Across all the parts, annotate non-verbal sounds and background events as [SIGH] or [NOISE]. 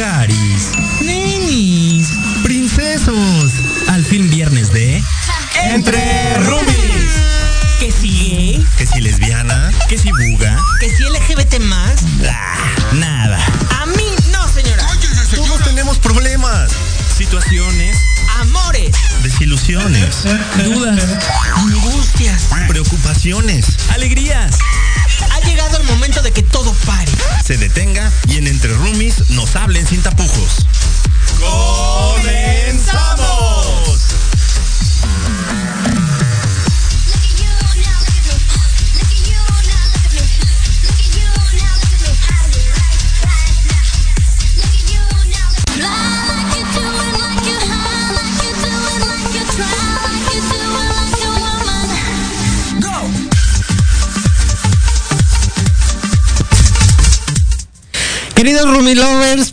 Garis, ninis, princesos, al fin viernes de Entre rubis, Que si gay, que si lesbiana, que si buga, que si LGBT más, ah, nada. A mí no, señora. Oye, señora. Todos tenemos problemas, situaciones, amores, desilusiones, dudas, angustias, preocupaciones, alegrías. Ha llegado el momento de que todo pare, se detenga y en Entre Roomies nos hablen sin tapujos. ¡Comenzamos!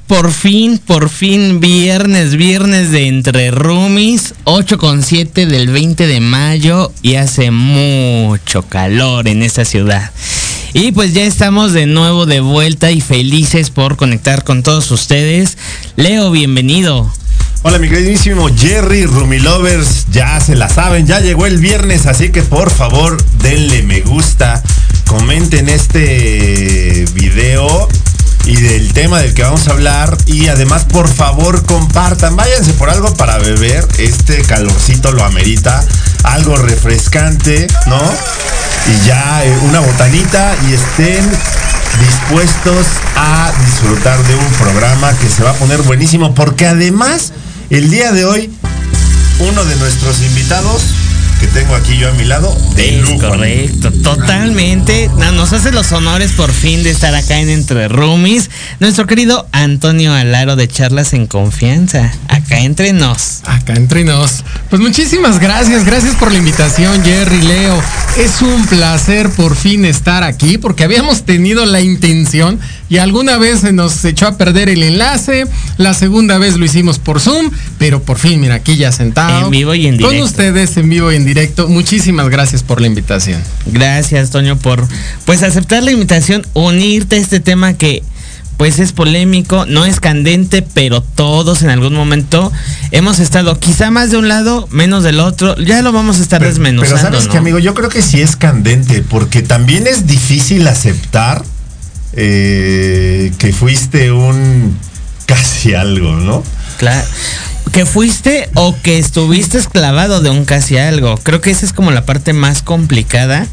Por fin, por fin, viernes, viernes de Entre Rumis, 8 con 7 del 20 de mayo y hace mucho calor en esta ciudad. Y pues ya estamos de nuevo de vuelta y felices por conectar con todos ustedes. Leo, bienvenido. Hola mi queridísimo Jerry Rumilovers, ya se la saben, ya llegó el viernes, así que por favor denle me gusta, comenten este video y del tema del que vamos a hablar. Y además, por favor, compartan, váyanse por algo para beber. Este calorcito lo amerita. Algo refrescante, ¿no? Y ya eh, una botanita y estén dispuestos a disfrutar de un programa que se va a poner buenísimo porque además el día de hoy uno de nuestros invitados que tengo aquí yo a mi lado. De es correcto, totalmente. nos hace los honores por fin de estar acá en Entre Roomies. Nuestro querido Antonio Alaro de Charlas en Confianza. Acá entre nos. Acá entre nos. Pues muchísimas gracias, gracias por la invitación, Jerry, Leo. Es un placer por fin estar aquí porque habíamos tenido la intención y alguna vez se nos echó a perder el enlace, la segunda vez lo hicimos por Zoom, pero por fin, mira, aquí ya sentado. En vivo y en directo. Con ustedes en vivo y en directo. Muchísimas gracias por la invitación. Gracias, Toño, por pues aceptar la invitación, unirte a este tema que pues es polémico, no es candente, pero todos en algún momento hemos estado quizá más de un lado, menos del otro. Ya lo vamos a estar desmenuzando. Pero sabes que amigo, yo creo que sí es candente, porque también es difícil aceptar eh, que fuiste un casi algo, ¿no? Claro. Que fuiste o que estuviste esclavado de un casi algo. Creo que esa es como la parte más complicada.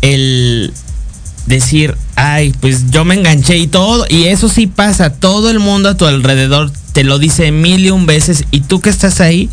El decir, ay, pues yo me enganché y todo. Y eso sí pasa. Todo el mundo a tu alrededor te lo dice mil y un veces. Y tú que estás ahí,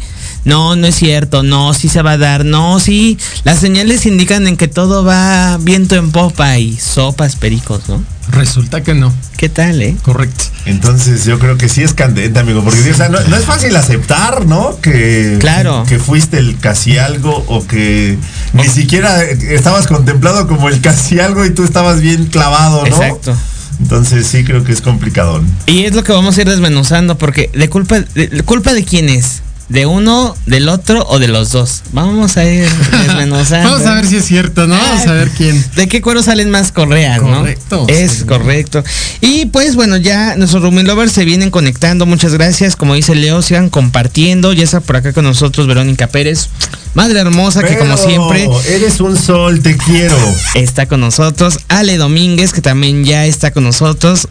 no, no es cierto, no, sí se va a dar, no, sí. Las señales indican en que todo va viento en popa y sopas pericos, ¿no? Resulta que no. ¿Qué tal, eh? Correcto. Entonces yo creo que sí es candente, amigo, porque no, es fácil aceptar, ¿no? Que, claro. que fuiste el casi algo o que ni siquiera estabas contemplado como el casi algo y tú estabas bien clavado, ¿no? Exacto. Entonces sí creo que es complicado. Y es lo que vamos a ir desmenuzando, porque de culpa, de, culpa de quién es de uno, del otro o de los dos. Vamos a ir desmenuzando. [LAUGHS] Vamos a ver si es cierto, ¿no? Vamos a ver quién. ¿De qué cuero salen más correas, no? Correcto. Es correcto. Y pues bueno, ya nuestros Rooming Lovers se vienen conectando. Muchas gracias. Como dice Leo, sigan compartiendo. Ya está por acá con nosotros Verónica Pérez. Madre hermosa que como siempre. Eres un sol, te quiero. Está con nosotros. Ale Domínguez, que también ya está con nosotros.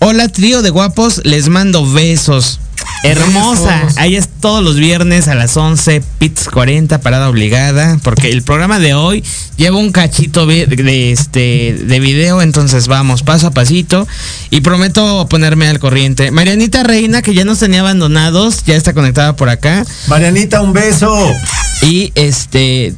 Hola, trío de guapos, les mando besos. Hermosa. Ahí es todos los viernes a las 11, Pits 40, parada obligada. Porque el programa de hoy lleva un cachito de, este, de video. Entonces vamos paso a pasito. Y prometo ponerme al corriente. Marianita Reina, que ya nos tenía abandonados, ya está conectada por acá. Marianita, un beso. Y este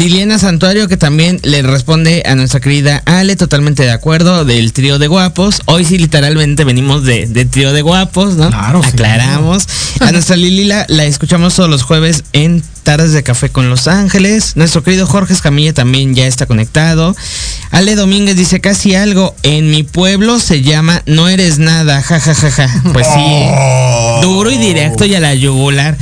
Liliana Santuario, que también le responde a nuestra querida Ale, totalmente de acuerdo, del trío de guapos. Hoy sí, literalmente venimos de, trío de guapos, ¿no? Claro. Aclaramos. A nuestra Lili la, escuchamos todos los jueves en Tardes de Café con Los Ángeles. Nuestro querido Jorge Escamilla también ya está conectado. Ale Domínguez dice casi algo. En mi pueblo se llama No eres nada. Ja, ja, ja, ja. Pues sí. Oh. Duro y directo y a la yugular.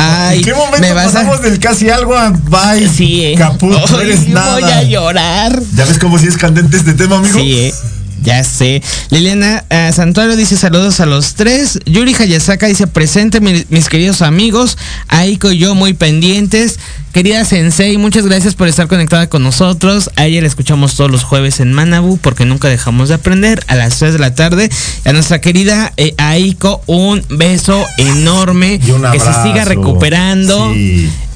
Ay, ¿En qué momento me pasamos del casi algo a bye? Sí, eh. Caput, no eres nada. Voy a llorar. ¿Ya ves cómo si es candente este tema, amigo? Sí, eh. Ya sé. Liliana uh, Santuario dice saludos a los tres. Yuri Hayasaka dice presente mis queridos amigos. Aiko y yo muy pendientes. Querida Sensei, muchas gracias por estar conectada con nosotros. A ella la escuchamos todos los jueves en Manabu porque nunca dejamos de aprender a las 3 de la tarde. A nuestra querida eh, Aiko, un beso enorme. que se siga recuperando.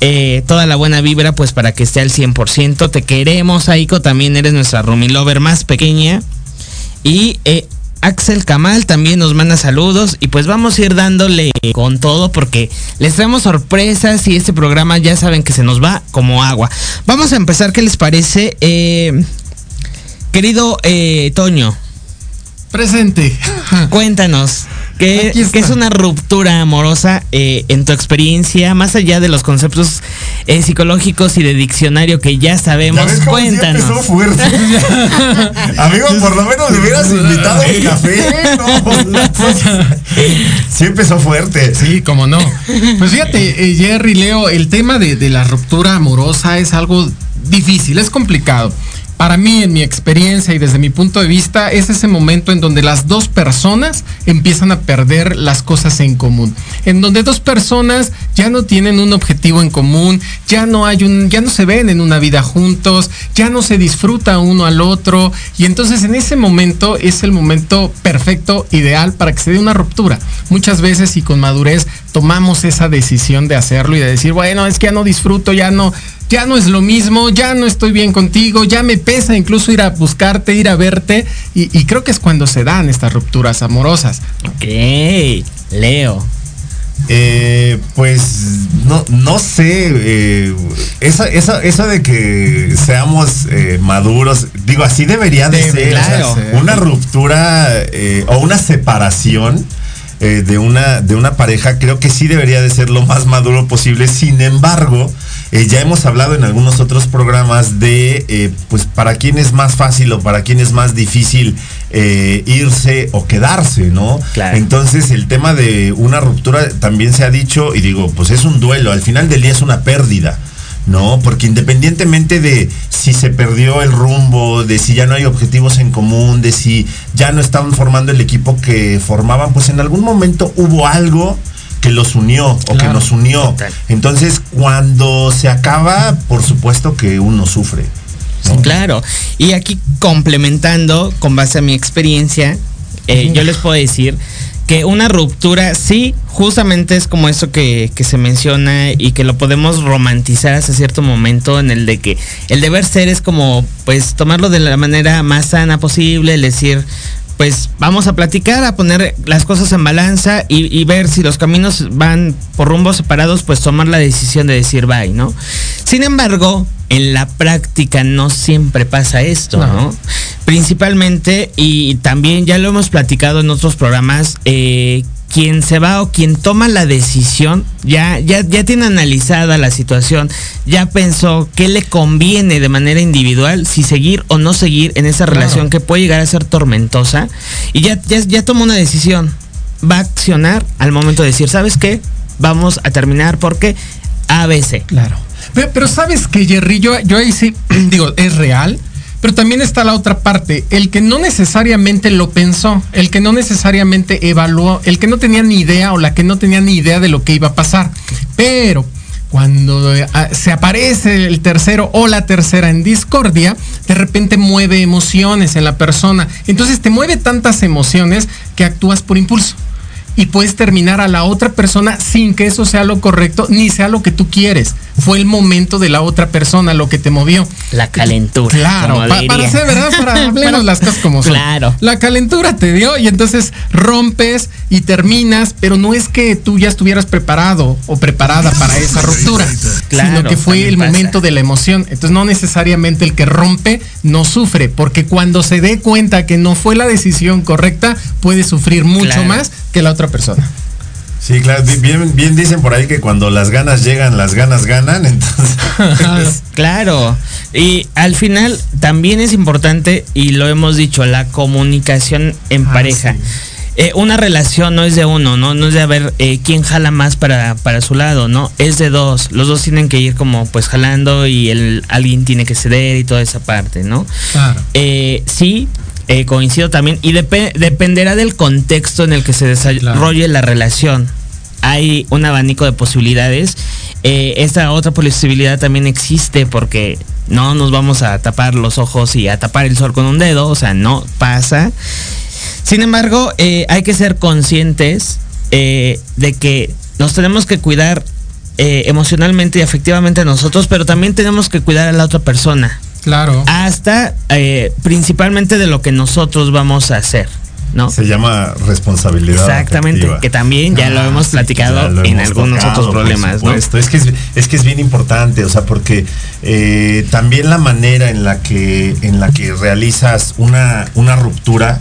Eh, toda la buena vibra pues para que esté al 100%. Te queremos, Aiko. También eres nuestra Rumi Lover más pequeña. Y eh, Axel Kamal también nos manda saludos y pues vamos a ir dándole con todo porque les traemos sorpresas y este programa ya saben que se nos va como agua. Vamos a empezar, ¿qué les parece? Eh, querido eh, Toño. Presente. Cuéntanos. ¿Qué, es una ruptura amorosa eh, en tu experiencia, más allá de los conceptos eh, psicológicos y de diccionario que ya sabemos? Cuéntanos. empezó fuerte. [LAUGHS] Amigo, por lo menos le hubieras invitado un café. [LAUGHS] sí empezó fuerte. Sí, como no. Pues fíjate, eh, Jerry, Leo, el tema de, de la ruptura amorosa es algo difícil, es complicado para mí, en mi experiencia y desde mi punto de vista, es ese momento en donde las dos personas empiezan a perder las cosas en común. En donde dos personas ya no tienen un objetivo en común, ya no hay un, ya no se ven en una vida juntos, ya no se disfruta uno al otro. Y entonces en ese momento es el momento perfecto, ideal para que se dé una ruptura. Muchas veces y con madurez tomamos esa decisión de hacerlo y de decir, bueno, es que ya no disfruto, ya no, ya no es lo mismo, ya no estoy bien contigo, ya me pesa incluso ir a buscarte, ir a verte. Y, creo que es cuando se dan estas rupturas amorosas. Ok, Leo. Eh, pues no, no sé, eh, esa, eso de que seamos eh, maduros, digo, así debería de, ser. una ruptura o una separación de, una, de una pareja, creo que sí debería de ser lo más maduro posible. Sin embargo, eh, ya hemos hablado en algunos otros programas de, eh, pues, para quién es más fácil o para quién es más difícil eh, irse o quedarse, ¿no? Entonces, el tema de una ruptura también se ha dicho, y digo, pues es un duelo, al final del día es una pérdida. ¿no? Porque independientemente de si se perdió el rumbo, de si ya no hay objetivos en común, de si ya no estaban formando el equipo que formaban, pues en algún momento hubo algo que los unió o que nos unió. Entonces, cuando se acaba, por supuesto que uno sufre. Sí, claro. Y aquí complementando con base a mi experiencia, eh, yo les puedo decir que una ruptura sí, justamente es como eso que, que, se menciona y que lo podemos romantizar hasta cierto momento en el de que el deber ser es como pues tomarlo de la manera más sana posible, el decir, pues vamos a platicar, a poner las cosas en balanza y, ver si los caminos van por rumbos separados, pues tomar la decisión de decir bye, ¿no? Sin embargo, en la práctica no siempre pasa esto, ¿no? Principalmente, y también ya lo hemos platicado en otros programas, eh, quien se va o quien toma la decisión ya, ya, ya tiene analizada la situación, ya pensó qué le conviene de manera individual, si seguir o no seguir en esa relación que puede llegar a ser tormentosa, y ya, ya, ya tomó una decisión. Va a accionar al momento de decir, ¿sabes qué? Vamos a terminar porque ABC. Claro. Pero, sabes que Jerry, yo, yo ahí sí, [CLEARS THROAT] digo, es real pero también está la otra parte, el que no necesariamente lo pensó, el que no necesariamente evaluó, el que no tenía ni idea o la que no tenía ni idea de lo que iba a pasar. Pero cuando eh, se aparece el tercero o la tercera en discordia, de repente mueve emociones en la persona. Entonces te mueve tantas emociones que actúas por impulso y puedes terminar a la otra persona sin que eso sea lo correcto ni sea lo que tú quieres. Fue el momento de la otra persona lo que te movió. La calentura. Claro, para ser verdad, para [LAUGHS] hablar las cosas como son. Claro. La calentura te dio y entonces rompes y terminas, pero no es que tú ya estuvieras preparado o preparada para esa ruptura, sino que fue el momento de la emoción. Entonces no necesariamente el que rompe no sufre, porque cuando se dé cuenta que no fue la decisión correcta, puede sufrir mucho más que la otra persona. Sí, claro, bien, bien dicen por ahí que cuando las ganas llegan, las ganas ganan, [LAUGHS] entonces. claro, y al final también es importante, y lo hemos dicho, la comunicación en ah, pareja. Eh, una relación no es de uno, ¿no? No es de ver eh, quién jala más para, para su lado, ¿no? Es de dos. Los dos tienen que ir como pues jalando y el, alguien tiene que ceder y toda esa parte, ¿no? Claro. Eh, sí, eh, coincido también y dependerá del contexto en el que se desarrolle la relación. Hay un abanico de posibilidades. Eh, esta otra posibilidad también existe porque no nos vamos a tapar los ojos y a tapar el sol con un dedo, o sea, no pasa. Sin embargo, eh, hay que ser conscientes de que nos tenemos que cuidar emocionalmente y afectivamente nosotros, pero también tenemos que cuidar a la otra persona. Claro. Hasta eh, principalmente de lo que nosotros vamos a hacer. ¿no? Se llama responsabilidad. Exactamente, que también ya lo ah, hemos platicado en algunos otros problemas. ¿no? Es que es, que es bien importante, o sea, porque eh, también la manera en la que, en la que realizas una, una ruptura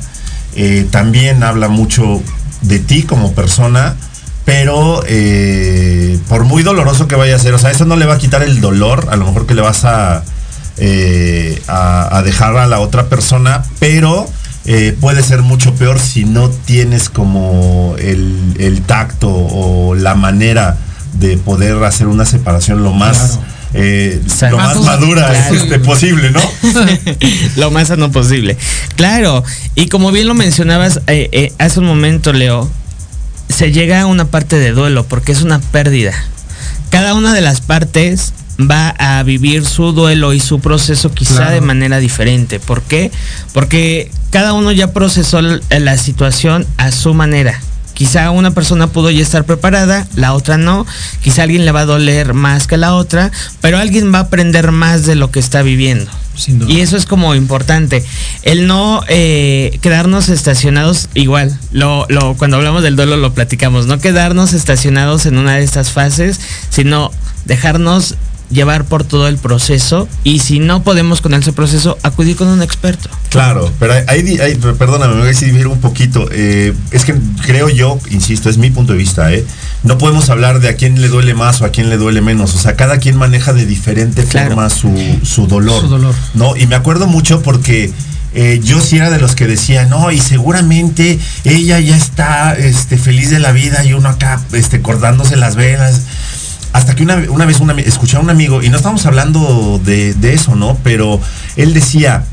eh, también habla mucho de ti como persona, pero por muy doloroso que vaya a ser, o sea, eso no le va a quitar el dolor, a lo mejor que le vas a eh, a, dejar a la otra persona, pero eh, puede ser mucho peor si no tienes como el, tacto o la manera de poder hacer una separación lo más, eh, lo más Madura, madura claro. este, posible, ¿no? [LAUGHS] lo más sano posible. Claro, y como bien lo mencionabas eh, eh, hace un momento, Leo, se llega a una parte de duelo porque es una pérdida. Cada una de las partes va a vivir su duelo y su proceso quizá Claro. de manera diferente. ¿Por qué? Porque cada uno ya procesó l- la situación a su manera. Quizá una persona pudo ya estar preparada, la otra no. Quizá alguien le va a doler más que la otra, pero alguien va a aprender más de lo que está viviendo. Sin duda. Y eso es como importante. El no eh, quedarnos estacionados, igual, lo, lo, cuando hablamos del duelo lo platicamos, no quedarnos estacionados en una de estas fases, sino dejarnos llevar por todo el proceso y si no podemos con ese proceso, acudir con un experto. Claro, pero hay, hay- hay- perdóname, me voy a dividir un poquito. Eh, es que creo yo, insisto, es mi punto de vista, ¿eh? No podemos hablar de a quién le duele más o a quién le duele menos. O sea, cada quien maneja de diferente Claro. forma su, su dolor. Su dolor. ¿No? Y me acuerdo mucho porque eh, yo sí era de los que decía, no, y seguramente ella ya está este, feliz de la vida y uno acá este, cortándose las velas. Hasta que una, una vez una, escuché a un amigo, y no estamos hablando de, de eso, ¿no? Pero él decía,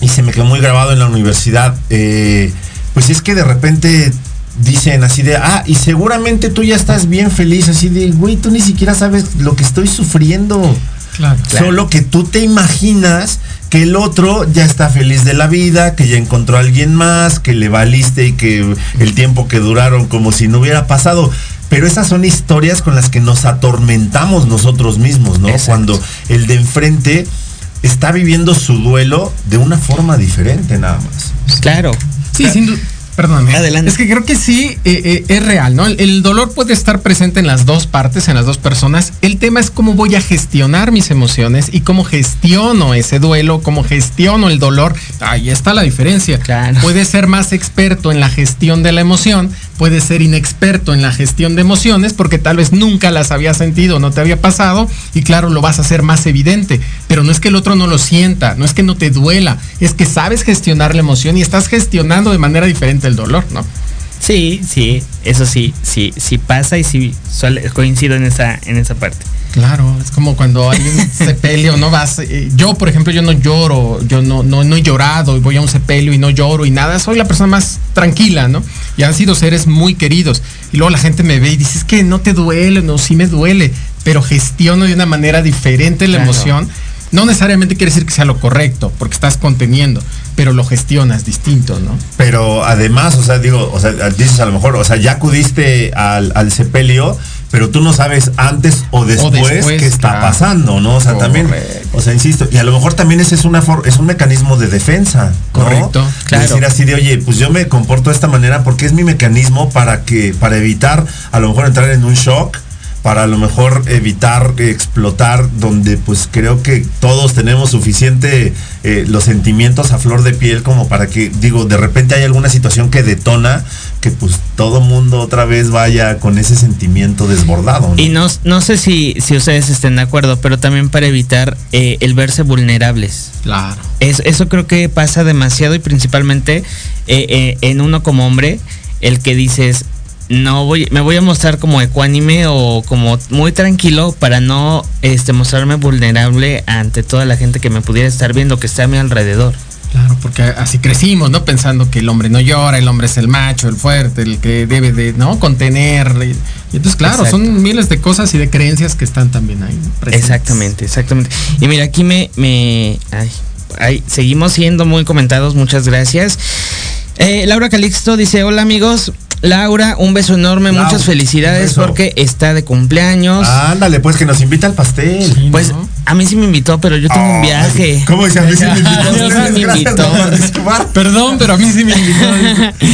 y se me quedó muy grabado en la universidad, eh, pues es que de repente dicen así de, ah, y seguramente tú ya estás bien feliz, así de, güey, tú ni siquiera sabes lo que estoy sufriendo. Claro. Solo que tú te imaginas que el otro ya está feliz de la vida, que ya encontró a alguien más, que le valiste y que el tiempo que duraron como si no hubiera pasado. Pero esas son historias con las que nos atormentamos nosotros mismos, ¿no? Exacto. Cuando el de enfrente está viviendo su duelo de una forma diferente nada más. Claro. Sí, sin duda. Perdón. ¿eh? Adelante. Es que creo que sí eh, eh, es real, ¿no? El, el dolor puede estar presente en las dos partes, en las dos personas. El tema es cómo voy a gestionar mis emociones y cómo gestiono ese duelo, cómo gestiono el dolor. Ahí está la diferencia. Claro. Puedes ser más experto en la gestión de la emoción, puedes ser inexperto en la gestión de emociones porque tal vez nunca las había sentido, no te había pasado y claro, lo vas a hacer más evidente. Pero no es que el otro no lo sienta, no es que no te duela, es que sabes gestionar la emoción y estás gestionando de manera diferente el dolor, ¿no? Sí, sí, eso sí, sí, sí pasa y sí suele- coincido en esa, en esa parte. Claro, es como cuando alguien [LAUGHS] se pelea o no vas. eh, yo, por ejemplo, yo no lloro, yo no, no, no he llorado y voy a un sepelio y no lloro y nada. Soy la persona más tranquila, ¿no? Y han sido seres muy queridos. Y luego la gente me ve y dice, es que no te duele, no, sí me duele, pero gestiono de una manera diferente la Claro. emoción. No necesariamente quiere decir que sea lo correcto, porque estás conteniendo, pero lo gestionas distinto, ¿no? Pero además, o sea, digo, o sea, dices a lo mejor, o sea, ya acudiste al, al sepelio, pero tú no sabes antes o después, después, qué está claro. pasando, ¿no? O sea, también, o sea, insisto, y a lo mejor también ese es una for- es un mecanismo de defensa, ¿no? Correcto, claro. Decir así de, oye, pues yo me comporto de esta manera porque es mi mecanismo para que, para evitar a lo mejor entrar en un shock para a lo mejor evitar explotar donde pues creo que todos tenemos suficiente eh, los sentimientos a flor de piel como para que digo de repente hay alguna situación que detona que pues todo mundo otra vez vaya con ese sentimiento desbordado ¿no? Y no, no sé si, si ustedes estén de acuerdo, pero también para evitar eh, el verse vulnerables. Claro. Es- eso creo que pasa demasiado y principalmente eh, eh, en uno como hombre, el que dices, no voy, me voy a mostrar como ecuánime o como muy tranquilo para no este, mostrarme vulnerable ante toda la gente que me pudiera estar viendo, que está a mi alrededor. Claro, porque así crecimos, ¿no? Pensando que el hombre no llora, el hombre es el macho, el fuerte, el que debe de, ¿no? Contener. Y, entonces, claro, Exacto. son miles de cosas y de creencias que están también ahí. Exactamente, exactamente. Y mira, aquí me, me ay, ay, seguimos siendo muy comentados, muchas gracias. Eh, Laura Calixto dice, hola amigos. Laura, un beso enorme, muchas felicidades porque está de cumpleaños. ándale pues que nos invita al pastel Sí, pues ¿no? a mí sí me invitó, pero yo tengo un viaje. ¿Cómo dice? A mí sí me invitó. [LAUGHS] A mí sí me invitó. Perdón, pero a mí sí me invitó.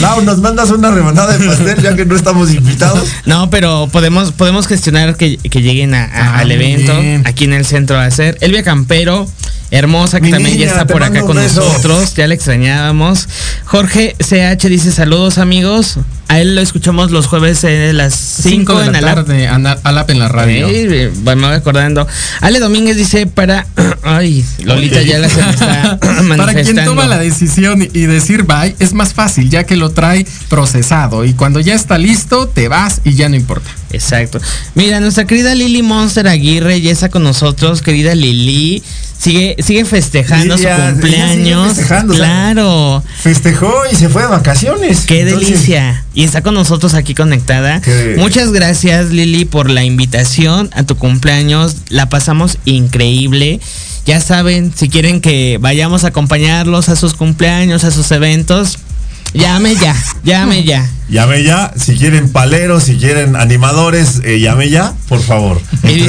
Lau, nos mandas una rebanada de pastel ya que no estamos invitados. No, pero podemos, podemos gestionar que, que lleguen a- a- Ah, al evento bien. aquí en el centro a hacer. Elvia Campero, hermosa, que Mi también niña, ya está por acá con beso. nosotros, ya la extrañábamos. Jorge CH dice saludos amigos. A él lo escuchamos los jueves a las 5 de la tarde, Alap en la radio. me voy acordando. Ale Domínguez dice para. [CLEARS THROAT] Ay, Lolita ya la se está manifestando. [LAUGHS] Para quien toma la decisión y decir bye, es más fácil, ya que lo trae procesado. Y cuando ya está listo, te vas y ya no importa. Exacto. Mira, nuestra querida Lili Monster Aguirre ya está con nosotros, querida Lili. Sigue, sigue festejando su cumpleaños. claro. Festejó y se fue de vacaciones. Qué delicia. Y está con nosotros aquí conectada. Muchas gracias, Lili, por la invitación a tu cumpleaños. La pasamos increíble. Ya saben, si quieren que vayamos a acompañarlos a sus cumpleaños, a sus eventos, Llame ya, llame ya. Llame ya, si quieren paleros, si quieren animadores, eh, llame ya, por favor. Y,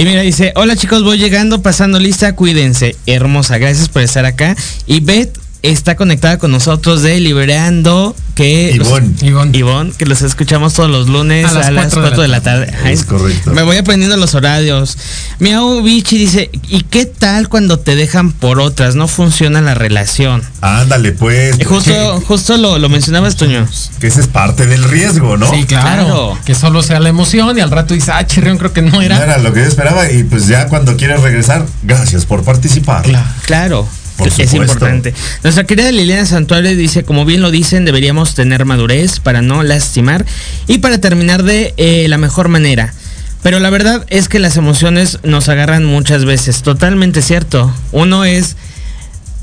y mira, dice, hola chicos, voy llegando, pasando lista, cuídense. Hermosa, gracias por estar acá. Y Beth está conectada con nosotros de Liberando, que Ivonne. que los escuchamos todos los lunes a las, 4, de la tarde. Es correcto. Me voy aprendiendo los horarios. Miau Bichi dice, ¿y qué tal cuando te dejan por otras? No funciona la relación. Ándale, pues. justo, justo lo, lo mencionabas, Toño. Que ese es parte del riesgo, ¿no? Sí, claro. Que solo sea la emoción y al rato dice, ah, chirrión, creo que no era. No era lo que yo esperaba y pues ya cuando quieres regresar, gracias por participar. claro es importante. Nuestra querida Liliana Santuario dice, como bien lo dicen, deberíamos tener madurez para no lastimar y para terminar de eh, la mejor manera. Pero la verdad es que las emociones nos agarran muchas veces, totalmente cierto. Uno es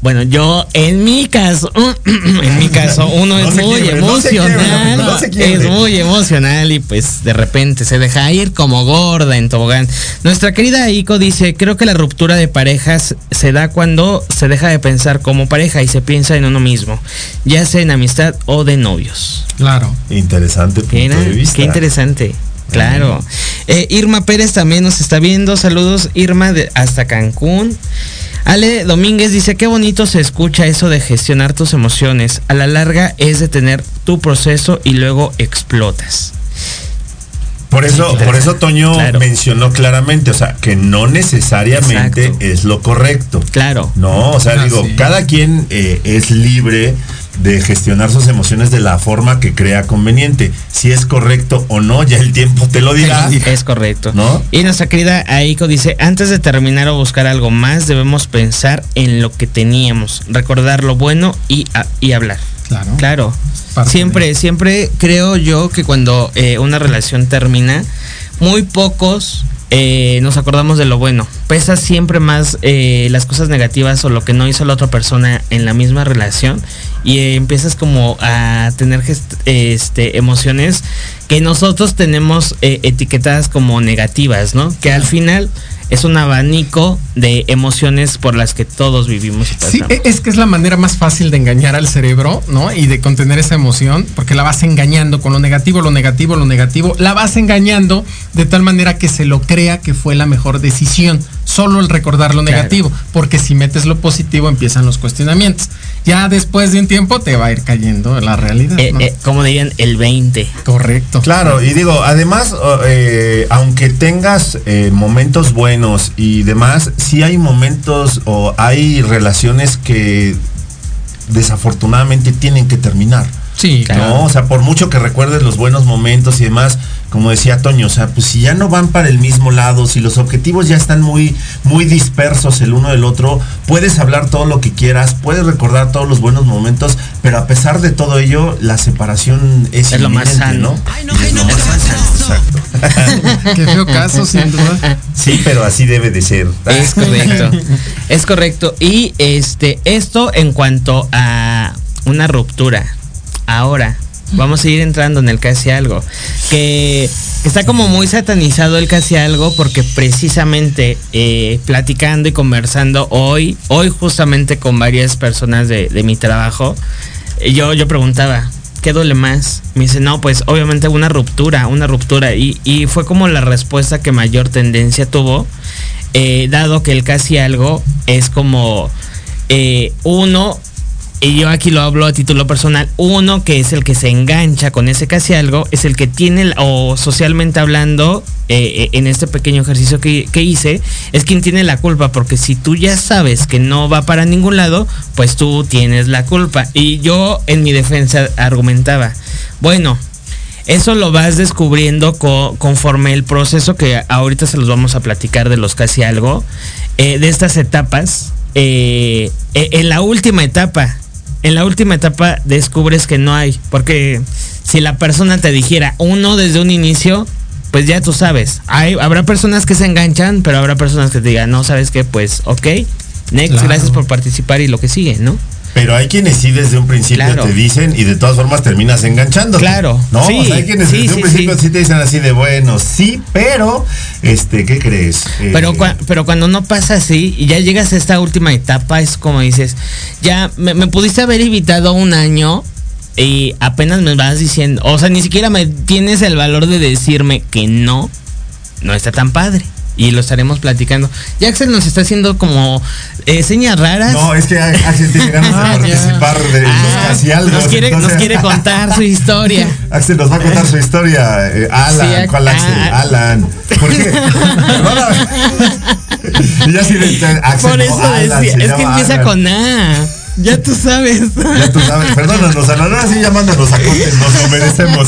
bueno, yo en mi caso, [CLEARS THROAT] en mi caso, uno es muy emocional, es muy emocional y pues de repente se deja ir como gorda en tobogán. Nuestra querida Ico dice, creo que la ruptura de parejas se da cuando se deja de pensar como pareja y se piensa en uno mismo, ya sea en amistad o de novios. Claro. Interesante punto de vista. Qué interesante. Claro. Eh, Irma Pérez también nos está viendo. Saludos, Irma, de, hasta Cancún. Ale Domínguez dice, qué bonito se escucha eso de gestionar tus emociones. A la larga es de tener tu proceso y luego explotas. Por eso, por eso Toño mencionó claramente, o sea, que no necesariamente es lo correcto. Claro. No, o sea, digo, cada quien eh, es libre de gestionar sus emociones de la forma que crea conveniente. Si es correcto o no, ya el tiempo te lo dirá. [LAUGHS] Es correcto. ¿No? Y nuestra querida Aiko dice, antes de terminar o buscar algo más, debemos pensar en lo que teníamos, recordar lo bueno y, y hablar. Claro. Claro. Siempre, siempre creo yo que cuando eh, una relación termina, muy pocos eh, nos acordamos de lo bueno. Pesa siempre más eh, las cosas negativas o lo que no hizo la otra persona en la misma relación y eh, empiezas como a tener este, emociones que nosotros tenemos etiquetadas como negativas, ¿no? Que al final es un abanico de emociones por las que todos vivimos y Sí, e, es que es la manera más fácil de engañar al cerebro, ¿no? Y de contener esa emoción, porque la vas engañando con lo negativo, lo negativo, lo negativo, la vas engañando de tal manera que se lo crea que fue la mejor decisión, solo el recordar lo negativo, porque si metes lo positivo empiezan los cuestionamientos. Ya después de un tiempo te va a ir cayendo la realidad. Eh, eh, como dirían, el 20. Correcto. Claro, y digo, además, eh, aunque tengas momentos buenos, y demás, si hay momentos o hay relaciones que desafortunadamente tienen que terminar. Sí, ¿no? O sea, por mucho que recuerdes los buenos momentos y demás, como decía Toño, o sea, pues si ya no van para el mismo lado, si los objetivos ya están muy, muy dispersos el uno del otro, puedes hablar todo lo que quieras, puedes recordar todos los buenos momentos, pero a pesar de todo ello, la separación es, lo más sano. ¿no? es lo más sano, exacto. Qué feo caso, [LAUGHS] sin duda. Sí, pero así debe de ser. Es correcto. es correcto. Y este, esto en cuanto a una ruptura ahora. Vamos a ir entrando en el casi algo. Que está como muy satanizado el casi algo porque precisamente eh, platicando y conversando hoy, hoy justamente con varias personas de, mi trabajo, eh, yo, yo preguntaba, ¿qué duele más? Me dice, no, pues obviamente una ruptura, una ruptura. Y, y fue como la respuesta que mayor tendencia tuvo, eh, dado que el casi algo es como uno y yo aquí lo hablo a título personal, uno que es el que se engancha con ese casi algo, es el que tiene, o socialmente hablando, eh, eh, en este pequeño ejercicio que, hice, es quien tiene la culpa, porque si tú ya sabes que no va para ningún lado, pues tú tienes la culpa. Y yo en mi defensa argumentaba, Bueno, eso lo vas descubriendo conforme el proceso que ahorita se los vamos a platicar de los casi algo, eh, de estas etapas. En la última etapa, en la última etapa descubres que no hay, porque si la persona te dijera uno desde un inicio, pues ya tú sabes. Hay, habrá personas que se enganchan, pero habrá personas que te digan, no, ¿sabes qué? Pues, ok, next, gracias por participar y lo que sigue, ¿no? Pero hay quienes sí desde un principio te dicen y de todas formas terminas enganchando. Claro. No, sí, hay quienes desde un principio sí. te dicen así de bueno, sí, pero este, ¿qué crees? Pero, eh, pero cuando no pasa así y ya llegas a esta última etapa, es como dices, ya me, me pudiste haber evitado un año y apenas me vas diciendo, o sea, ni siquiera me tienes el valor de decirme que no, no está tan padre y lo estaremos platicando. Y Axel nos está haciendo como eh, señas raras. No, es que Axel tiene ganas [LAUGHS] de ah, participar de ah, casi algo. Nos quiere, nos quiere contar su historia. [LAUGHS] Axel nos va a contar su historia. Eh, Alan, ¿cuál Axel? Ah. Alan. ¿Por qué? [LAUGHS] y ya sí Axel. Por eso decía, es que empieza con A. Ya tú sabes. Ya tú sabes. Perdónanos, Alan. Ahora sí ya mándanos a nos lo merecemos.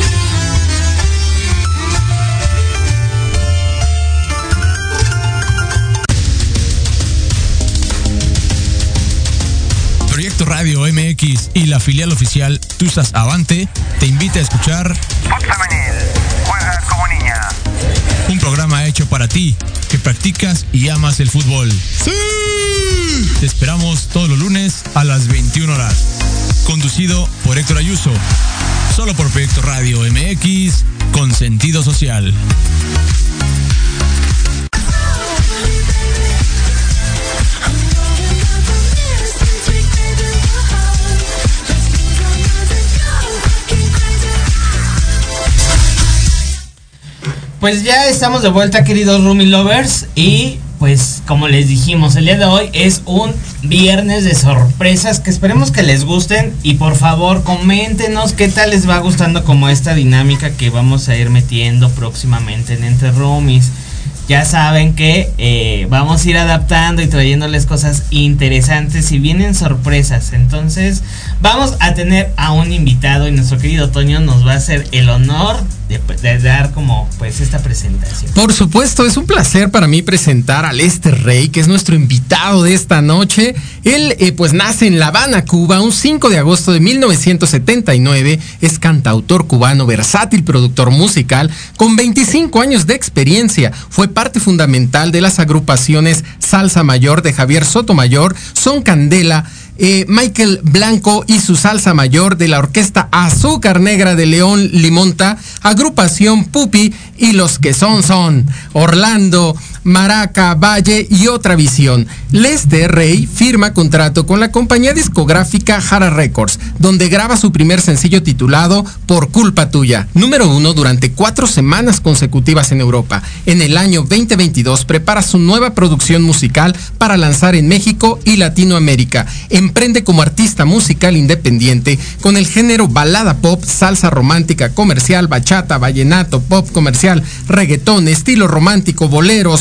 MX y la filial oficial Tusas Avante te invita a escuchar juegas como niña. Un programa hecho para ti, que practicas y amas el fútbol. ¡Sí! Te esperamos todos los lunes a las 21 horas. Conducido por Héctor Ayuso. Solo por Proyecto Radio MX con sentido social. Pues ya estamos de vuelta, queridos Rumi Lovers. Y pues, como les dijimos, el día de hoy es un viernes de sorpresas que esperemos que les gusten. Y por favor, coméntenos qué tal les va gustando como esta dinámica que vamos a ir metiendo próximamente en Entre Roomies ya saben que eh, vamos a ir adaptando y trayéndoles cosas interesantes y vienen sorpresas. Entonces vamos a tener a un invitado y nuestro querido Toño nos va a hacer el honor de, dar como pues esta presentación. Por supuesto, es un placer para mí presentar al Este Rey, que es nuestro invitado de esta noche. Él eh, pues nace en La Habana, Cuba, un 5 de agosto de 1979. Es cantautor cubano, versátil productor musical, con 25 años de experiencia. Fue parte fundamental de las agrupaciones Salsa Mayor de Javier Sotomayor, Son Candela, eh, Michael Blanco y su salsa mayor de la orquesta Azúcar Negra de León Limonta, agrupación Pupi y los que son son Orlando, Maraca, Valle y Otra Visión. Lester Rey firma contrato con la compañía discográfica Jara Records, donde graba su primer sencillo titulado Por culpa tuya, número uno durante cuatro semanas consecutivas en Europa. En el año 2022 prepara su nueva producción musical para lanzar en México y Latinoamérica. Emprende como artista musical independiente con el género balada pop, salsa romántica, comercial, bachata, vallenato, pop comercial, reggaetón, estilo romántico, bolero,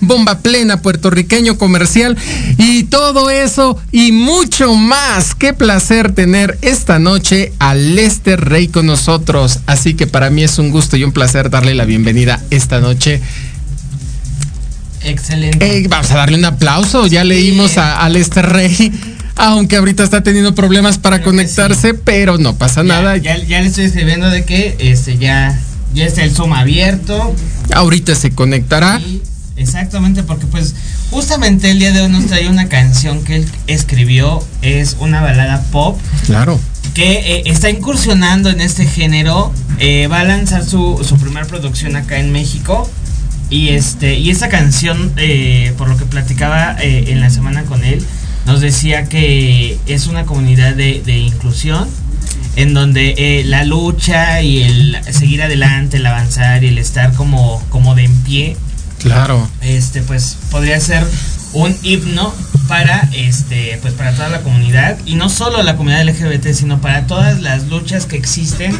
bomba plena, puertorriqueño comercial y todo eso y mucho más. Qué placer tener esta noche a Lester Rey con nosotros. Así que para mí es un gusto y un placer darle la bienvenida esta noche. Excelente. Eh, vamos a darle un aplauso. Ya leímos a, a Lester Rey. Aunque ahorita está teniendo problemas para Creo conectarse, pero no pasa Ya- nada. Ya, ya le estoy escribiendo de que este ya, ya está el Zoom abierto. Ahorita se conectará. Exactamente, porque pues justamente el día de hoy nos trae una canción que él escribió. Es una balada pop Claro. que eh, está incursionando en este género. eh, va a lanzar su, su primer producción acá en México. Y este y esta canción, eh, por lo que platicaba en la semana con él, nos decía que es una comunidad de, de inclusión en donde eh, la lucha y el seguir adelante, el avanzar y el estar como, como de en pie, Claro. este pues podría ser un himno para este pues para toda la comunidad y no solo la comunidad LGBT sino para todas las luchas que existen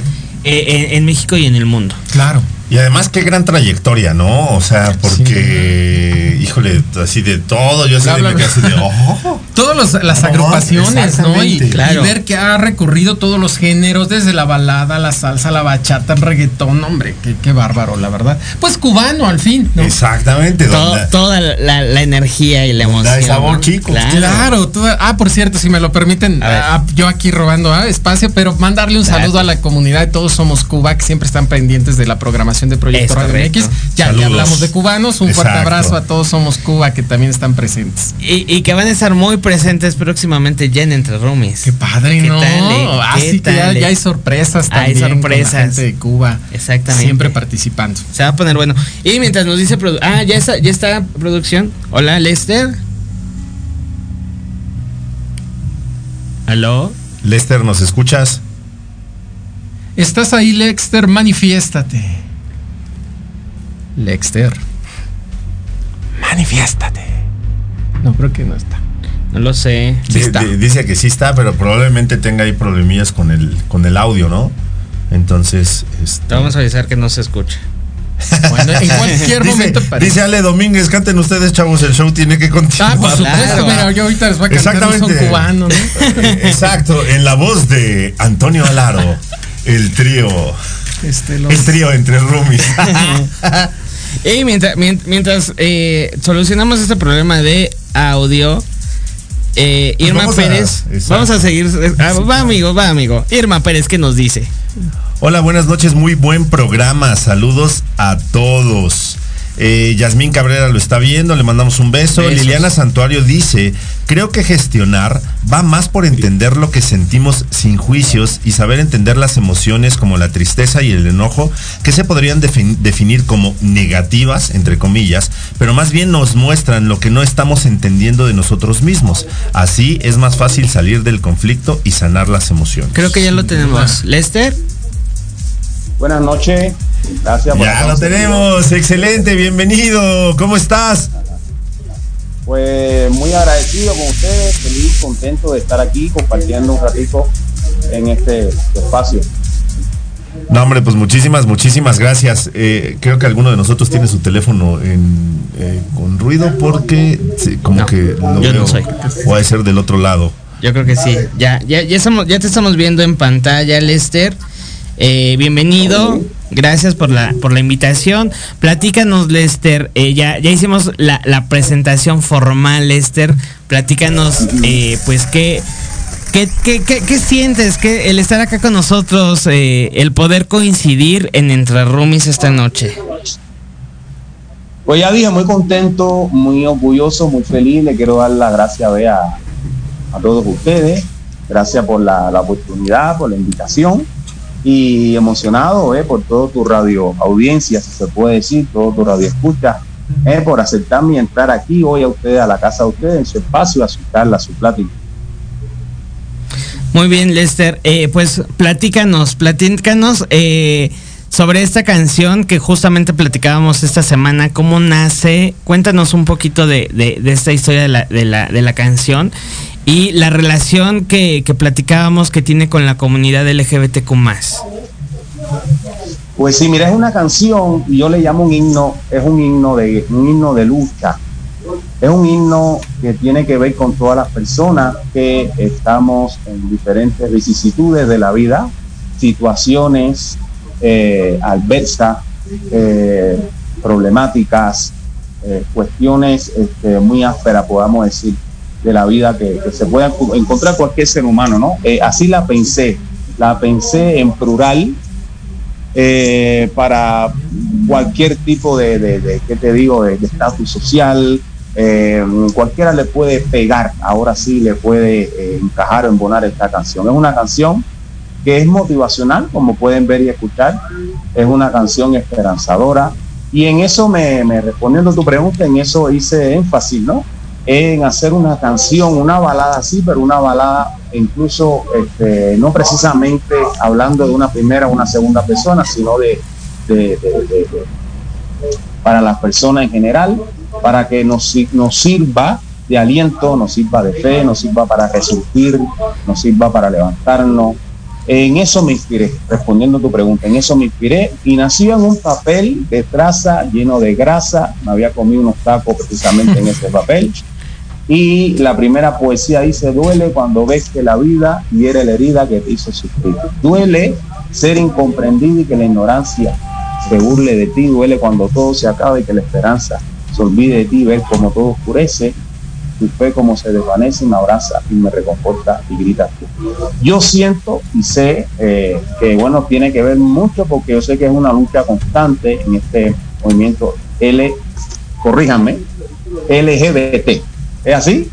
eh, en, en México y en el mundo Claro. Y además qué gran trayectoria, ¿no? O sea, porque, híjole, así de todo, yo así Bla, de, bla, me así de, [LAUGHS] oh, Todas las agrupaciones, ¿no? Y, ver que ha recorrido todos los géneros, desde la balada, la salsa, la bachata, el reggaetón, hombre, qué, qué bárbaro, la verdad. Pues cubano al fin, ¿no? exactamente. To- toda la, la energía y la emoción hay sabor, ¿no? chicos. Claro. Claro, toda- ah, por cierto, si me lo permiten, ah, yo aquí robando ah, espacio, pero mandarle un saludo a la comunidad de Todos Somos Cuba, que siempre están pendientes de la programación de Proyecto Es Radio correcto. MX. Ya, ya hablamos de cubanos, un fuerte abrazo a Todos Somos Cuba, que también están presentes. y, y que van a estar muy presentes próximamente ya en Entre Roomies Qué padre, ¿Qué ¿no? tal, eh? Así ¿Qué que ya, eh? ya hay sorpresas Hay también con sorpresas. la gente de Cuba. Exactamente. Siempre participando. se va a poner bueno y mientras nos dice ah ya está ya está producción hola Lester aló Lester, ¿nos escuchas? Estás ahí, Lexter, manifiéstate. Lexter. Manifiéstate. No, creo que no está. no lo sé Sí dice que sí está, pero probablemente tenga ahí problemillas con el, con el audio, ¿no? Entonces, este, Te vamos a avisar que no se escucha. Bueno, en cualquier [LAUGHS] dice, momento parece. dice Ale Domínguez, canten ustedes, chavos, el show tiene que continuar. Ah, por supuesto, Claro. mira, yo ahorita les voy a cantar un son Exactamente. cubano, ¿no? [LAUGHS] Exacto, en la voz de Antonio Alaro, el trío, Este, los- el trío entre roomies. [LAUGHS] Y mientras, mien- mientras eh, solucionamos este problema de audio, eh, Pues Irma vamos Pérez, vamos a seguir. ah, va amigo, va amigo. Irma Pérez, ¿qué nos dice? Hola, buenas noches, muy buen programa, saludos a todos. Eh, Yasmín Cabrera lo está viendo, le mandamos un beso. Besos. Liliana Santuario dice, creo que gestionar va más por entender lo que sentimos sin juicios y saber entender las emociones como la tristeza y el enojo que se podrían defin- definir como negativas, entre comillas, pero más bien nos muestran lo que no estamos entendiendo de nosotros mismos. Así es más fácil salir del conflicto y sanar las emociones. Creo que ya lo tenemos. Lester, Buenas noches. Gracias por Ya lo conmigo. tenemos, excelente, bienvenido. ¿Cómo estás? Pues muy agradecido con ustedes, feliz, contento de estar aquí compartiendo un ratito en este espacio. No, hombre, pues muchísimas, muchísimas gracias. Eh, creo que alguno de nosotros tiene su teléfono en, eh, con ruido porque sí, como No, que lo yo no soy. O ha de ser del otro lado. yo creo que sí. Ya, ya, ya, estamos, ya te estamos viendo en pantalla, Lester. Eh, bienvenido. Gracias por la, por la invitación. Platícanos, Lester. eh, ya, ya hicimos la, la presentación formal, Lester. Platícanos, eh, pues, qué, qué, qué, sientes que el estar acá con nosotros, eh, el poder coincidir en Entre Roomies esta noche. Pues ya dije, muy contento, muy orgulloso, muy feliz. Le quiero dar las gracias a, a todos ustedes. Gracias por la, la oportunidad, por la invitación. Y emocionado ve, por todo tu radio audiencia, si se puede decir, todo tu radio escucha. eh, por aceptarme entrar aquí hoy a ustedes, a la casa de ustedes, en su espacio, a su charla, a su plática. Muy bien, Lester. Eh, pues platícanos, platícanos eh, sobre esta canción que justamente platicábamos esta semana, cómo nace. Cuéntanos un poquito de, de- de esta historia de la, de, la, de la canción y la relación que, que platicábamos que tiene con la comunidad LGBTQ. Pues sí, mira, es una canción, yo le llamo un himno, es un himno de, un himno de lucha. Es un himno que tiene que ver con todas las personas que estamos en diferentes vicisitudes de la vida, situaciones eh, adversas, eh, problemáticas, eh, cuestiones este, muy ásperas, podamos decir, de la vida que, se pueda encontrar cualquier ser humano, ¿no? Eh, así la pensé, la pensé en plural, eh, para cualquier tipo de, de, ¿qué te digo?, de de estatus social. eh, cualquiera le puede pegar, ahora sí le puede eh, encajar o embonar esta canción. Es una canción que es motivacional, como pueden ver y escuchar. Es una canción esperanzadora. Y en eso me, me respondiendo a tu pregunta, en eso hice énfasis, ¿no? En hacer una canción, una balada así, pero una balada incluso este, no precisamente hablando de una primera o una segunda persona, sino de, de- de- de- para las personas en general, para que nos, nos sirva de aliento, nos sirva de fe, nos sirva para resurgir, nos sirva para levantarnos. En eso me inspiré, respondiendo a tu pregunta, en eso me inspiré y nació en un papel de traza lleno de grasa, me había comido unos tacos precisamente en ese papel. Y la primera poesía dice, duele cuando ves que la vida hiere la herida que te hizo sufrir. Duele ser incomprendido y que la ignorancia se burle de ti. Duele cuando todo se acaba y que la esperanza se olvide de ti. Ver como todo oscurece, tu fe como se desvanece y me abraza y me reconforta y grita. Yo siento y sé eh, que, bueno, tiene que ver mucho porque yo sé que es una lucha constante en este movimiento L, LGBT. ¿Es así?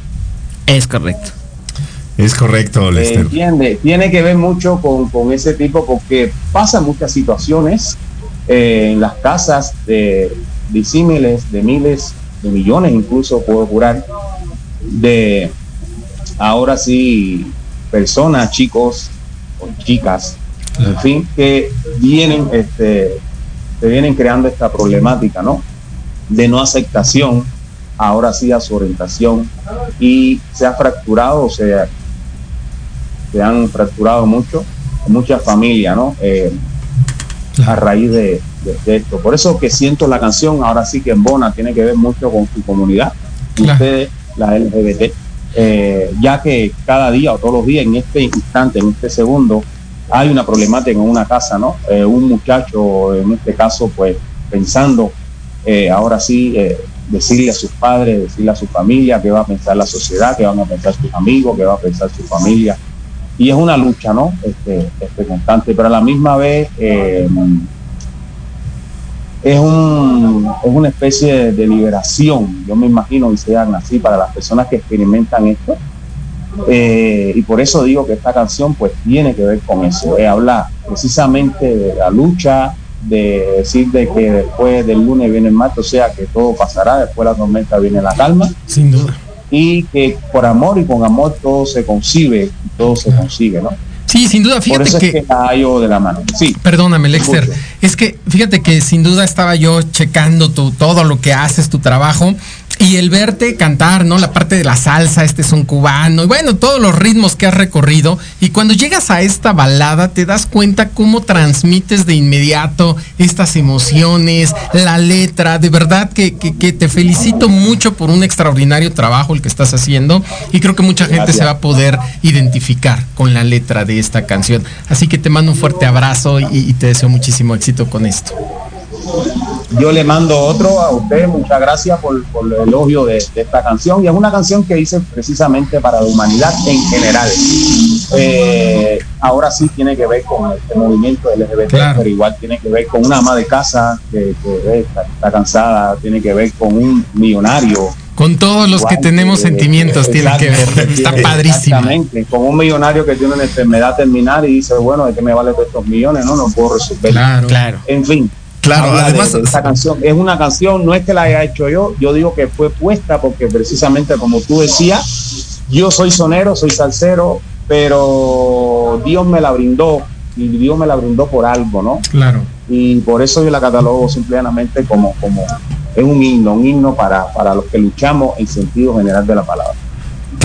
Es correcto. Es correcto, Lester. entiende, tiene que ver mucho con, con ese tipo porque pasan muchas situaciones eh, en las casas de disímiles, de miles, de millones incluso, puedo jurar, de ahora sí personas, chicos o chicas, en fin, que vienen, este, se vienen creando esta problemática, ¿no? De no aceptación, ahora sí a su orientación, y se ha fracturado, o sea, se han fracturado mucho, muchas familias, ¿no? Eh, a raíz de, de- de esto. Por eso que siento la canción, ahora sí que en Bona tiene que ver mucho con su comunidad, y Claro. ustedes, la LGBT, eh, ya que cada día o todos los días, en este instante, en este segundo, hay una problemática en una casa, ¿no? Eh, un muchacho, en este caso, pues pensando, eh, ahora sí, eh, decirle a sus padres, decirle a su familia qué va a pensar la sociedad, qué van a pensar sus amigos, qué va a pensar su familia. Y es una lucha, ¿no? Este, este constante, pero a la misma vez eh, es, un, es una especie de, liberación, yo me imagino y sean así para las personas que experimentan esto. Eh, y por eso digo que esta canción pues tiene que ver con eso, eh, habla precisamente de la lucha, de decir de que después del lunes viene el martes, o sea que todo pasará, después de la tormenta viene la calma Sin duda. y que por amor y con amor todo se concibe todo se consigue, ¿no? Sí, sin duda, Por fíjate eso que... es que la hallo de la mano. Sí. Perdóname, Lexter. Escucho. Es que fíjate que sin duda estaba yo checando tu, todo lo que haces, tu trabajo. Y el verte cantar, ¿no? La parte de la salsa, este son cubano, y bueno, todos los ritmos que has recorrido. Y cuando llegas a esta balada, te das cuenta cómo transmites de inmediato estas emociones, la letra. De verdad que, que- que te felicito mucho por un extraordinario trabajo el que estás haciendo. Y creo que mucha gente Gracias. se va a poder identificar con la letra de esta canción. Así que te mando un fuerte abrazo y, y te deseo muchísimo éxito con esto. Yo le mando otro a usted, muchas gracias por, por el elogio de, de esta canción. Y es una canción que hice precisamente para la humanidad en general. Eh, ahora sí tiene que ver con este movimiento LGBT, Claro. pero igual tiene que ver con una ama de casa que, que, eh, está, está cansada, tiene que ver con un millonario. Con todos los que tenemos eh, sentimientos tiene que ver. Está padrísimo. Exactamente, con un millonario que tiene una enfermedad terminal y dice, bueno, ¿de qué me vale todos estos millones? No, no puedo resolver. Claro. Claro. En fin, Claro, habla de- además- de esta canción es una canción, no es que la haya hecho yo, yo digo que fue puesta porque precisamente como tú decías, yo soy sonero, soy salsero, pero Dios me la brindó y Dios me la brindó por algo, ¿no? Claro. Y por eso yo la catalogo simplemente como, como es un himno, un himno para, para los que luchamos en sentido general de la palabra.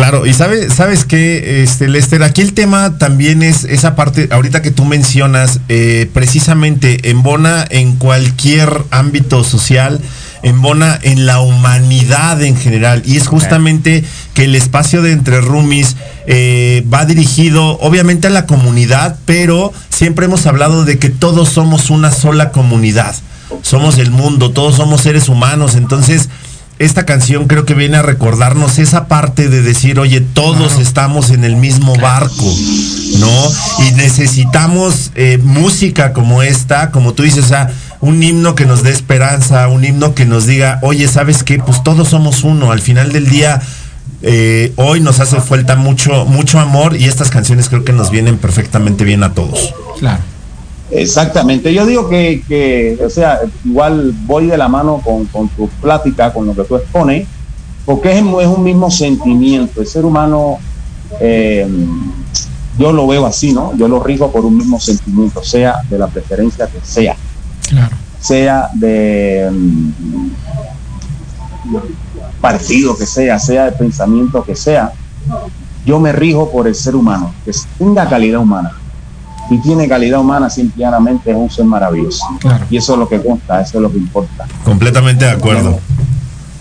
Claro, y sabe, sabes que, este, Lester, aquí el tema también es esa parte, ahorita que tú mencionas, eh, precisamente embona en cualquier ámbito social, embona en la humanidad en general, y es justamente que el espacio de Entre Rumis eh, va dirigido obviamente a la comunidad, pero siempre hemos hablado de que todos somos una sola comunidad, somos el mundo, todos somos seres humanos, entonces esta canción creo que viene a recordarnos esa parte de decir, oye, todos estamos en el mismo barco, ¿no? Y necesitamos eh, música como esta, como tú dices, o sea, un himno que nos dé esperanza, un himno que nos diga, oye, ¿sabes qué? Pues todos somos uno, al final del día... eh, hoy nos hace falta mucho, mucho amor y estas canciones creo que nos vienen perfectamente bien a todos. Claro. Exactamente, yo digo que, que, o sea, igual voy de la mano con, con tu plática, con lo que tú expones, porque es, es un mismo sentimiento. El ser humano, eh, yo lo veo así, ¿no? Yo lo rijo por un mismo sentimiento, sea de la preferencia que sea, Claro. sea de partido que sea, sea de pensamiento que sea. Yo me rijo por el ser humano, que tenga calidad humana y tiene calidad humana, simplemente es un ser maravilloso. Claro. Y eso es lo que consta, eso es lo que importa. Completamente de acuerdo.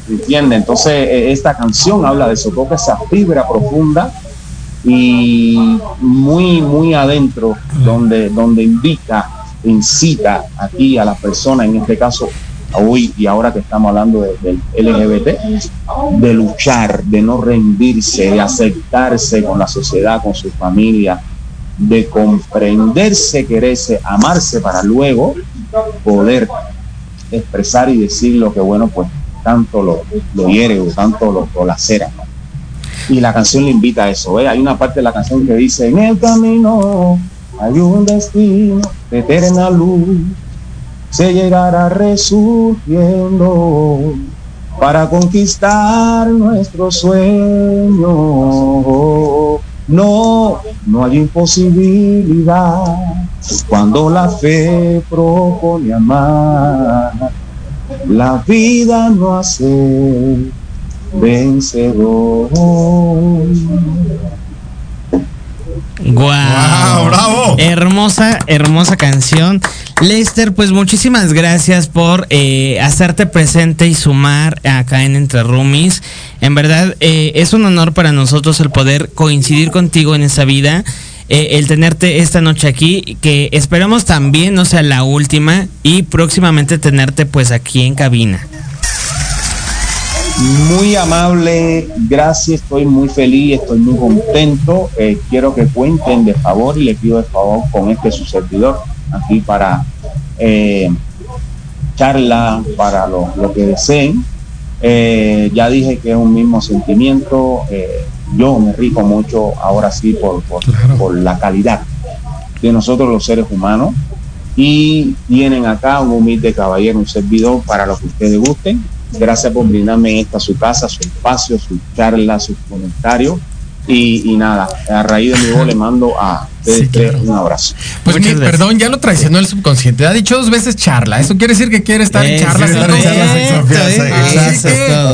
¿Entiende? Entonces, eh, esta canción habla de eso, toca esa fibra profunda y muy, muy adentro, donde, donde invita, incita aquí a las personas, en este caso, hoy y ahora que estamos hablando de- del LGBT, de luchar, de no rendirse, de aceptarse con la sociedad, con su familia, de comprenderse, quererse, amarse para luego poder expresar y decir lo que bueno pues tanto lo, lo hiere o tanto lo, lo lacera y la canción le invita a eso ¿eh? hay una parte de la canción que dice en el camino hay un destino de eterna luz se llegará resurgiendo para conquistar nuestro sueño no no hay imposibilidad cuando la fe propone amar la vida no hace vencedor. Guau. bravo. Hermosa, hermosa canción. Lester, pues muchísimas gracias por eh, hacerte presente y sumar acá en Entre Roomies. En verdad, eh, es un honor para nosotros el poder coincidir contigo en esa vida. eh, el tenerte esta noche aquí, que esperamos también no sea la última y próximamente tenerte pues aquí en cabina. Muy amable, gracias, estoy muy feliz, estoy muy contento. Quiero que cuenten de favor y le pido de favor con este su servidor aquí para eh, charla, para lo, lo que deseen. Eh, ya dije que es un mismo sentimiento. eh, yo me rico mucho ahora sí por, por, por la calidad de nosotros los seres humanos. Y tienen acá un humilde caballero, un servidor para lo que ustedes gusten. Gracias por brindarme esta su casa, su espacio, su charla, sus comentarios. Y, y nada, a raíz de mi voz le mando a Sí, claro. un abrazo. Pues Muchas mi- perdón, ya lo traicionó el subconsciente. Ha dicho dos veces charla. Eso quiere decir que quiere estar en Eso charlas. es en estar en charlas en confianza. Así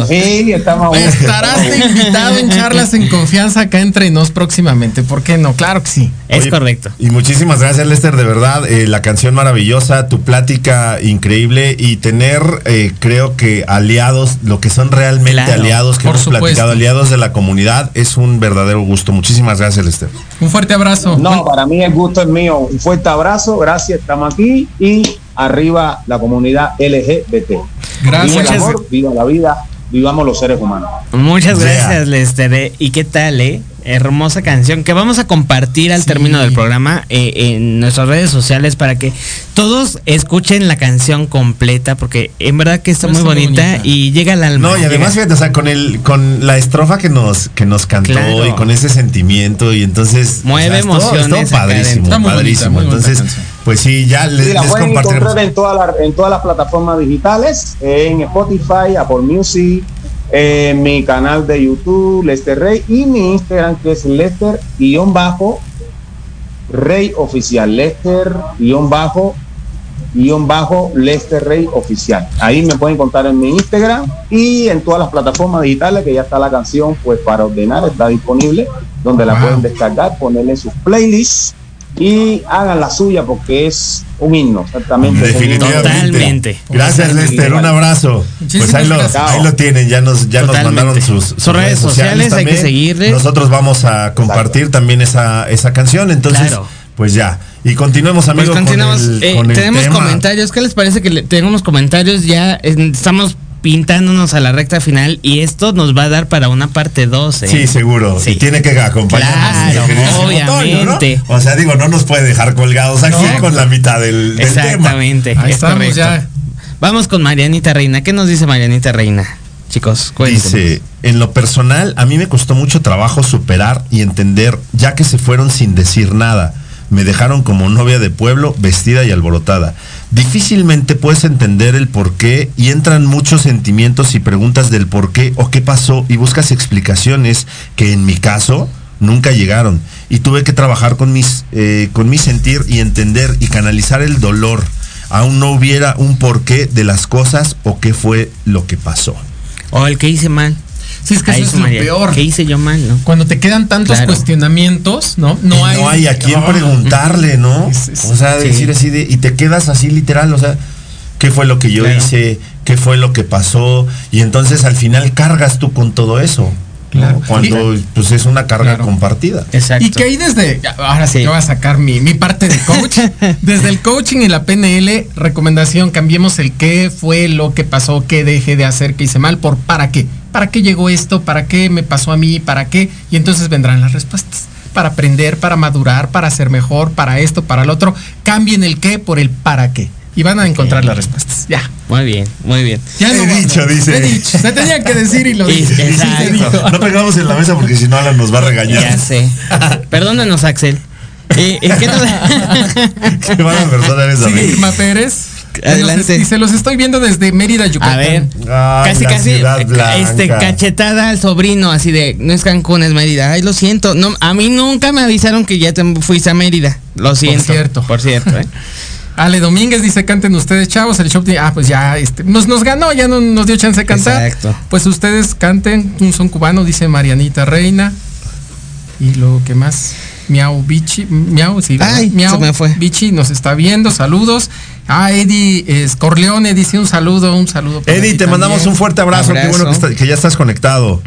que. Sí, estamos. [LAUGHS] Estarás invitado en charlas en confianza acá entre nos próximamente. ¿Por qué no? Claro que sí. Es Oye, correcto. Y muchísimas gracias, Lester, de verdad. eh, la canción maravillosa, tu plática increíble y tener, eh, creo que aliados, lo que son realmente Claro, aliados, que por hemos supuesto. platicado, aliados de la comunidad, es un verdadero gusto. Muchísimas gracias, Lester. Un fuerte abrazo. No, para mí el gusto es mío. Un fuerte abrazo, gracias, estamos aquí y arriba la comunidad LGBT. Gracias. Viva el amor, viva la vida, vivamos los seres humanos. Muchas Yeah. gracias, Lester. eh. ¿Y qué tal, eh? Hermosa canción que vamos a compartir al Sí. término del programa eh, en nuestras redes sociales para que todos escuchen la canción completa porque en verdad que está muy muy bonita, bonita. y llega al alma. No, y además, llega- fíjate, o sea, con el, con la estrofa que nos, que nos cantó Claro. y con ese sentimiento, y entonces. Mueve estuvo emociones acá padrísimo. Está muy padrísimo. bonita entonces, pues sí, ya les, Sí, la les pueden encontrar en todas las en todas las plataformas digitales, en Spotify, Apple Music, en mi canal de YouTube, Lester Rey, y mi Instagram que es Lester guion bajo Rey Oficial, Lester guion bajo guion bajo Lester Rey Oficial. Ahí me pueden encontrar en mi Instagram y en todas las plataformas digitales que ya está la canción, pues para ordenar está disponible, donde la Wow. pueden descargar, ponerle en sus playlists y hagan la suya porque es un himno, exactamente. Definitivamente. Totalmente. Gracias, Lester. Un abrazo. Muchísimas Pues ahí lo, ahí lo tienen. Ya nos, ya nos mandaron sus, Sus redes sociales, hay que también. seguirles. Nosotros vamos a compartir también esa, esa canción. Entonces, Claro. pues ya. Y continuemos, Pues amigos. continuamos. con el, Eh, con el tenemos tema. comentarios. ¿Qué les parece que le- tenemos comentarios? Ya eh, estamos pintándonos a la recta final y esto nos va a dar para una parte 2. Sí, seguro. Sí. Y tiene que acompañarnos. Claro, obviamente. ¿no? O sea, digo, no nos puede dejar colgados aquí No. con la mitad del, del tema. Exactamente. Ahí es estamos correcto. ya. Vamos con Marianita Reina. ¿Qué nos dice Marianita Reina? Chicos, cuéntenos. Dice, en lo personal, a mí me costó mucho trabajo superar y entender, ya que se fueron sin decir nada. Me dejaron como novia de pueblo, vestida y alborotada. Difícilmente puedes entender el por qué y entran muchos sentimientos y preguntas del por qué o qué pasó y buscas explicaciones que en mi caso nunca llegaron. Y tuve que trabajar con, mis, eh, con mi sentir y entender y canalizar el dolor. Aún no hubiera un porqué de las cosas o qué fue lo que pasó. O el que hice mal. Sí, es que Ahí eso es lo peor. ¿Qué hice yo mal, no? Cuando te quedan tantos Claro. cuestionamientos, ¿no? No hay, no hay a quién preguntarle, ¿no? [LAUGHS] Es- es- o sea, sí. decir así de, y te quedas así literal, o sea, ¿qué fue lo que yo Claro. hice? ¿Qué fue lo que pasó? Y entonces al final cargas tú con todo eso. ¿No? Claro. Cuando pues es una carga Claro. compartida. Exacto. Y que ahí desde, ahora sí, Sí. yo voy a sacar mi, mi parte de coach. [LAUGHS] desde el coaching y la PNL, recomendación, cambiemos el qué fue lo que pasó, qué dejé de hacer, qué hice mal, por para qué. ¿Para qué llegó esto? ¿Para qué me pasó a mí? ¿Para qué? Y entonces vendrán las respuestas. Para aprender, para madurar, para ser mejor, para esto, para el otro. Cambien el qué por el para qué. Y van a encontrar las respuestas. Ya. Muy bien, muy bien. Ya He voy a dicho, dice. He dicho. Se tenía que decir y lo [LAUGHS] dije. No pegamos en la mesa porque si no Alan nos va a regañar. Ya sé. [LAUGHS] Perdónanos, Axel. ¿Y, y qué nos- [LAUGHS] Qué mala persona eres, Sí, David. Irma Pérez. Adelante. Y se los estoy viendo desde Mérida, Yucatán. A ver, casi casi eh, este cachetada al sobrino así de no es Cancún es Mérida. Ay, lo siento. No, a mí nunca me avisaron que ya te fuiste a Mérida. Lo siento. cierto. Por cierto, ¿eh? Ale Domínguez dice, canten ustedes, chavos, el show Ah, pues ya, este, nos, nos ganó, ya no nos dio chance de cantar. Exacto. Pues ustedes canten, un son cubano, dice Marianita Reina. Y lo que más, Miau Bichi, Miau, sí. Ay, Miau se me fue. Bichi nos está viendo, saludos. Ah, Eddie es Corleone dice un saludo, un saludo. Eddie, te mandamos un fuerte abrazo. Qué bueno que, Abrazo. está- que ya estás conectado.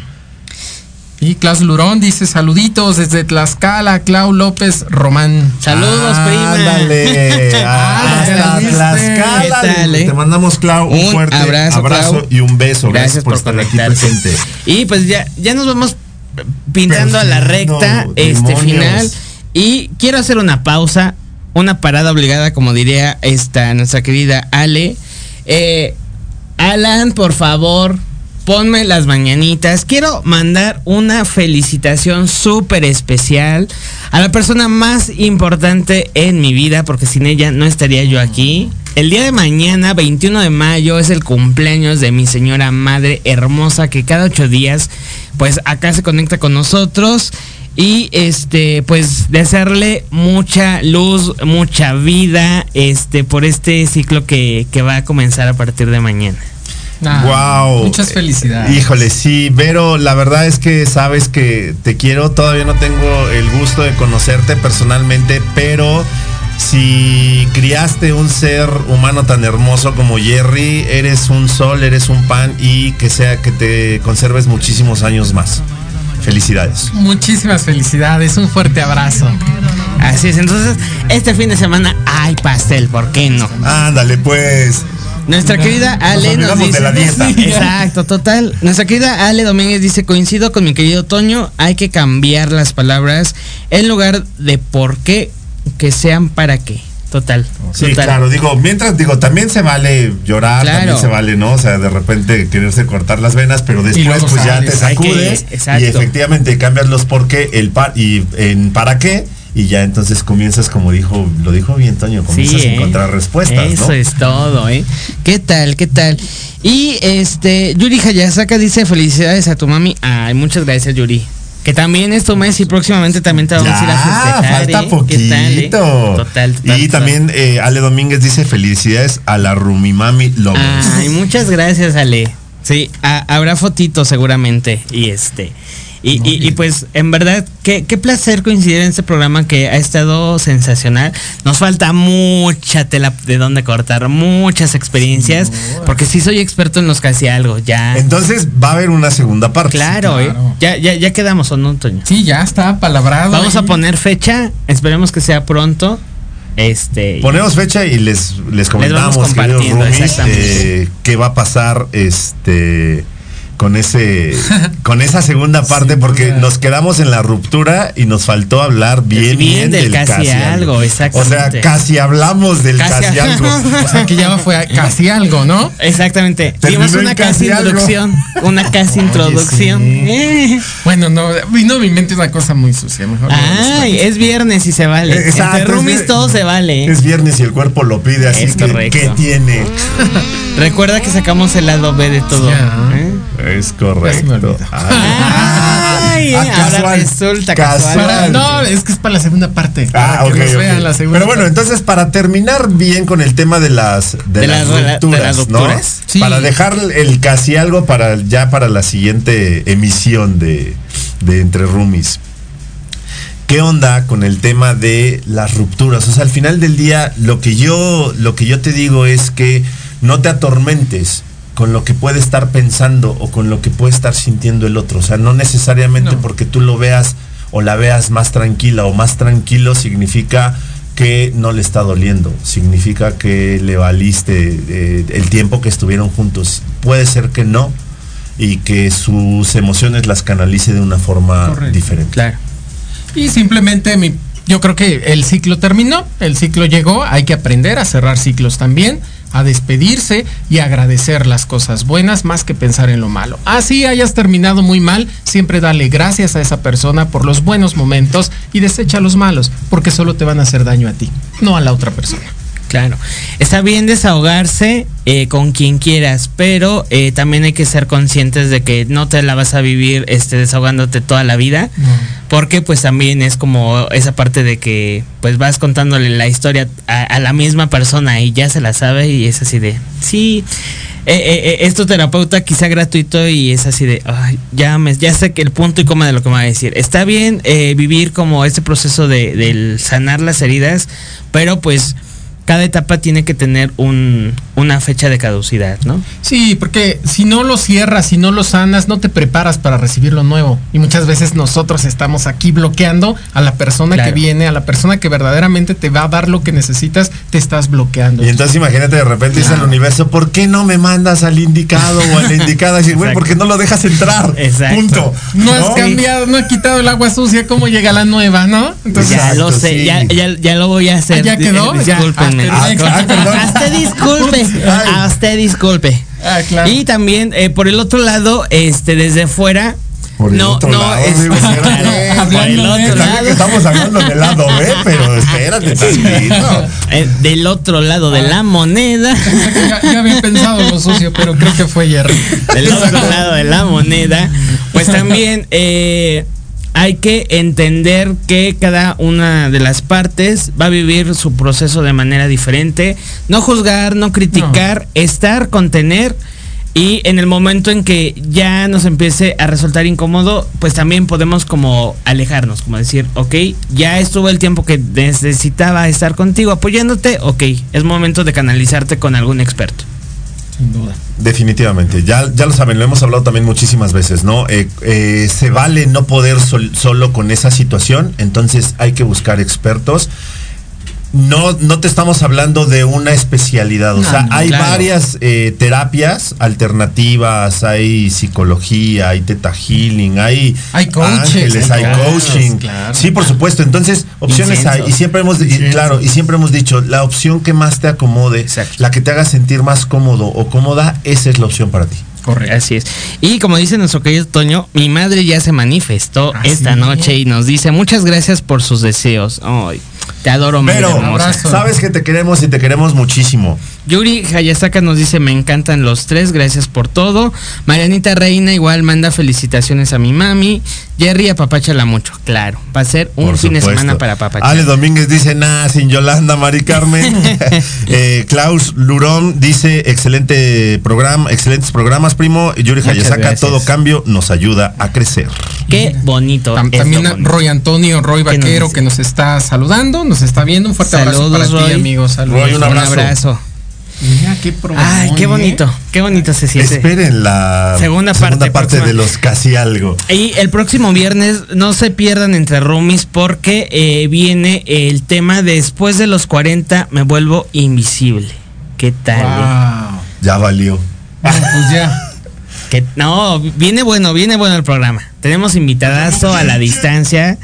Y Klaus Lurón dice saluditos desde Tlaxcala, Clau López Román. Saludos, prima. Ándale. [LAUGHS] Ah, Hasta ya viste. Tlaxcala. ¿Qué tal, eh? Te mandamos, Clau, un, Un fuerte abrazo, abrazo, Clau. y un beso. Gracias por estar aquí presente. Y pues ya, ya nos vamos pintando a la recta este demonios. final. Y quiero hacer una pausa, una parada obligada, como diría esta nuestra querida Ale. Eh, Alan, por favor, ponme las mañanitas. Quiero mandar una felicitación súper especial a la persona más importante en mi vida, porque sin ella no estaría yo aquí. El día de mañana, 21 de mayo, es el cumpleaños de mi señora madre hermosa que cada ocho días, pues acá se conecta con nosotros. Y este, pues desearle mucha luz, mucha vida, este, por este ciclo que, que va a comenzar a partir de mañana. Ah, wow. Muchas felicidades. Híjole, sí, Vero, la verdad es que sabes que te quiero. Todavía no tengo el gusto de conocerte personalmente, pero si criaste un ser humano tan hermoso como Jerry, eres un sol, eres un pan y que sea que te conserves muchísimos años más. Felicidades. Muchísimas felicidades, un fuerte abrazo. Así es, entonces este fin de semana hay pastel, ¿por qué no? Ándale, pues. Nuestra querida Ale nos, dice. de la dieta. Sí, Exacto, total. Nuestra querida Ale Domínguez dice: Coincido con mi querido Toño, hay que cambiar las palabras en lugar de por qué, que sean para qué. Total. Sí, total. claro, digo, mientras, digo, también se vale llorar, Claro. también se vale, ¿no? O sea, de repente quererse cortar las venas, pero después pues ya te que- sacudes y efectivamente cambias los por qué, el par y en para qué, y ya entonces comienzas, como dijo, lo dijo bien Toño, comienzas a ¿eh? encontrar respuestas, Eso ¿no? es todo, ¿eh? ¿Qué tal? ¿Qué tal? Y este, Yuri Hayasaka dice felicidades a tu mami. Ay, muchas gracias, Yuri. Que también es tu mes y próximamente también te vamos a ir a festejar. falta ¿eh? poquito. ¿Qué tal, eh? Total, total. y también eh, Ale Domínguez dice felicidades a la Rumimami Lovers. Ay, muchas gracias, Ale. Sí, ha- habrá fotitos seguramente. Y este. Y, y- y, pues, en verdad, qué, qué placer coincidir en este programa que ha estado sensacional. Nos falta mucha tela de dónde cortar, muchas experiencias, porque sí soy experto en los casi algo, ya. Entonces va a haber una segunda parte. Claro, ¿eh? claro. Ya, ya, ya quedamos, ¿o no, Toño? Sí, ya está palabrado. Vamos a poner fecha, esperemos que sea pronto. Este. Ponemos fecha y les, les comentamos, vamos queridos compartiendo, roomies, exactamente. eh, qué va a pasar este con ese [LAUGHS] con esa segunda parte porque duda. nos quedamos en la ruptura y nos faltó hablar bien Bien del casi algo, O exactamente. sea, casi hablamos del Casi casi, algo. [LAUGHS] O sea, que ya fue casi algo, ¿no? Exactamente. Dimos una casi casi algo. introducción. Una casi introducción. sí. Eh. Bueno, no, vino a mi mente una cosa muy sucia. Mejor no Ay, es viernes y se vale. Eh, exacto, Entre roomies todo se vale. Es viernes y el cuerpo lo pide, así Es que correcto. ¿qué tiene? [LAUGHS] Recuerda que sacamos el lado B de todo. ¿eh? Es correcto. Ah. Ay, ahora resulta Casual. casual. Para- no, es que es para la segunda parte. Ah, para ok, que nos ok. vean la segunda Pero bueno, parte. entonces para terminar bien con el tema de las de, De las, las rela- de rupturas, las ¿no? Sí. Para dejar el casi algo para ya para la siguiente emisión de, de Entre Roomies. ¿Qué onda con el tema de las rupturas? O sea, al final del día lo que yo lo que yo te digo es que no te atormentes con lo que puede estar pensando o con lo que puede estar sintiendo el otro. O sea, no necesariamente No. porque tú lo veas o la veas más tranquila o más tranquilo significa que no le está doliendo, significa que le valiste eh, el tiempo que estuvieron juntos. Puede ser que no y que sus emociones las canalice de una forma Correcto. diferente. Claro. Y simplemente mi, yo creo que el ciclo terminó, el ciclo llegó, hay que aprender a cerrar ciclos también, a despedirse y agradecer las cosas buenas más que pensar en lo malo. Así hayas terminado muy mal, siempre dale gracias a esa persona por los buenos momentos y desecha los malos, porque solo te van a hacer daño a ti, no a la otra persona. Claro. Está bien desahogarse eh, con quien quieras, pero eh, también hay que ser conscientes de que no te la vas a vivir este, desahogándote toda la vida. Porque pues también es como esa parte de que pues vas contándole la historia a, a la misma persona y ya se la sabe y es así de, sí, eh, eh, eh, es tu terapeuta quizá gratuito y es así de, "Ay, ya, me, ya sé que el punto y coma de lo que me va a decir. Está bien vivir como este proceso de, del sanar las heridas, pero pues cada etapa tiene que tener un, una fecha de caducidad, ¿no? Sí, porque si no lo cierras, si no lo sanas, no te preparas para recibir lo nuevo. Y muchas veces nosotros estamos aquí bloqueando a la persona Claro. que viene, a la persona que verdaderamente te va a dar lo que necesitas, te estás bloqueando. Y entonces imagínate de repente dice el universo, ¿por qué no me mandas al indicado o a la indicada? Y decir, Exacto. ¿por qué no lo dejas entrar? Exacto. Punto. no has cambiado, no has quitado el agua sucia, ¿cómo llega la nueva, no? Entonces, ya Exacto, lo sé, sí. ya, ya, ya lo voy a hacer. Ah, ¿ya quedó? Eh, Ya. Discúlpenme. Ah, Ah, perdón. A usted disculpe. A usted disculpe. ah, claro. Y también, eh, por el otro lado, este, desde fuera. Por el no, otro no, lado, es- digo, espérate. [LAUGHS] Claro, por el Hablando otro lado. estamos hablando del lado B, pero espérate tantito. [LAUGHS] Eh, del otro lado de la moneda. [LAUGHS] ya, ya había pensado lo sucio, pero creo que fue Jerry. del otro lado de la moneda, pues también eh, hay que entender que cada una de las partes va a vivir su proceso de manera diferente. No juzgar, no criticar, estar, contener. Y en el momento en que ya nos empiece a resultar incómodo, pues también podemos como alejarnos, como decir, ok, ya estuvo el tiempo que necesitaba estar contigo apoyándote, ok, es momento de canalizarte con algún experto. Sin duda. Definitivamente, ya, ya lo saben, lo hemos hablado también muchísimas veces, ¿no? Eh, eh, se vale no poder sol- solo con esa situación, entonces hay que buscar expertos. No, no te estamos hablando de una especialidad. O No, sea, no, hay claro. varias eh, terapias alternativas, hay psicología, hay teta healing, hay, Hay coaches, ángeles, hay coaching. claro. Sí, por supuesto. Entonces, opciones hay. Y siempre hemos, y claro, y siempre hemos dicho, la opción que más te acomode, Exacto. la que te haga sentir más cómodo o cómoda, esa es la opción para ti. Correcto. Así es. Y como dice nuestro querido Toño, mi madre ya se manifestó ¿Ah, esta noche y nos dice muchas gracias por sus deseos. Ay, te adoro, Pero, abrazo. sabes que te queremos y te queremos muchísimo. Yuri Hayasaka nos dice, me encantan los tres, gracias por todo. Marianita Reina igual manda felicitaciones a mi mami. Jerry apapáchala mucho, claro. Va a ser un Por fin de semana para papachar. Ale Domínguez dice, nada, sin Yolanda, Mari Carmen. [LAUGHS] [LAUGHS] Eh, Klaus Lurón dice, excelente programa, excelentes programas, primo. Yuri Muchas Hayasaka, gracias. todo cambio nos ayuda a crecer. Qué bonito. Tam- también bonito. Roy Antonio, Roy ¿Qué nos Vaquero, que nos está saludando, nos está viendo. Un fuerte abrazo para ti, Roy. amigo. Saludos. Roy, un Un abrazo. Mira qué programa. Ay, qué bonito, qué bonito se siente. Esperen la Segunda parte de los casi algo. Y el próximo viernes no se pierdan entre roomies porque eh, viene el tema después de los 40 me vuelvo invisible. ¿Qué tal? eh? Wow. Ya valió. Bueno, pues ya. Que- no, viene bueno, viene bueno el programa. Tenemos invitadazo a la distancia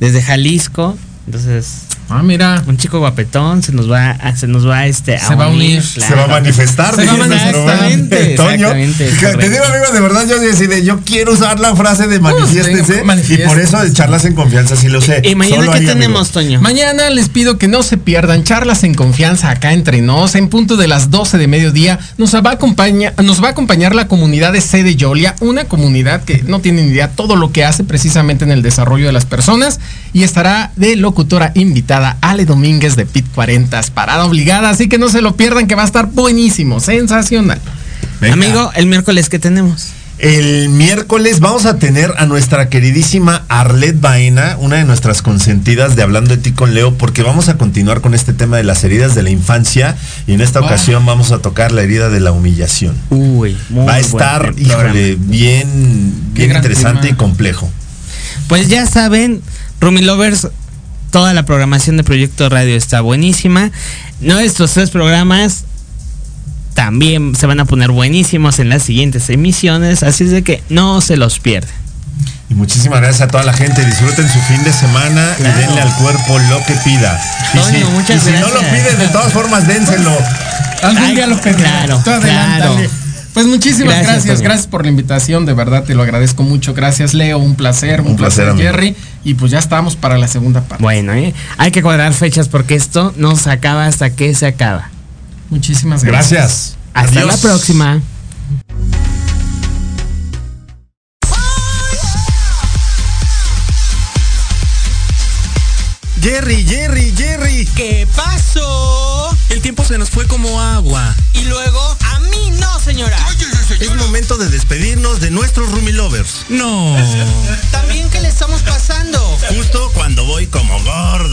desde Jalisco. Entonces, Ah, mira. un chico guapetón se nos va a, se nos va este, a Se va a unir. Se va a manifestar. Se va a manifestar. Exactamente, [LAUGHS] Toño. Te digo, amigo, de verdad yo decidí, yo quiero usar la frase de manifiéstese. venga, manifiéstese. y por eso de charlas en confianza sí lo sé. ¿Y mañana Solo qué ahí, tenemos, amigo. Toño? Mañana les pido que no se pierdan charlas en confianza acá entre nos. En punto de las 12 de mediodía nos va a acompañar, nos va a acompañar la comunidad de Sede Yolia, una comunidad que no tiene ni idea todo lo que hace precisamente en el desarrollo de las personas. Y estará de locutora invitada Ale Domínguez de Pit 40, parada obligada. Así que no se lo pierdan, que va a estar buenísimo, sensacional. Venga. Amigo, el miércoles que tenemos. El miércoles vamos a tener a nuestra queridísima Arlet Baena, una de nuestras consentidas de Hablando de ti con Leo, porque vamos a continuar con este tema de las heridas de la infancia y en esta ocasión vamos a tocar la herida de la humillación. Uy, muy Va a estar, híjole, bien, bien interesante tema. y complejo. Pues ya saben, Rumi Lovers, toda la programación de Proyecto Radio está buenísima. Nuestros tres programas también se van a poner buenísimos en las siguientes emisiones, así es de que no se los pierdan. Y muchísimas gracias a toda la gente. Disfruten su fin de semana Claro. y denle al cuerpo lo que pida. Y Toño, si, muchas y si no lo gracias. pide, de todas formas, dénselo. Algún Ay, día claro, claro. Pues muchísimas Gracias, gracias, por la invitación, de verdad te lo agradezco mucho. Gracias, Leo, un placer, un, Un placer. Jerry. Y pues ya estamos para la segunda parte. Bueno, ¿eh? hay que cuadrar fechas porque esto no se acaba hasta que se acaba. Muchísimas gracias. Gracias. Hasta Adiós. la próxima. Jerry, Jerry, Jerry. ¿Qué pasó? El tiempo se nos fue como agua. Y luego, a mí no, señora. Es momento de despedirnos de nuestros Rumi Lovers. No. También, ¿qué le estamos pasando? Justo cuando voy como gordo.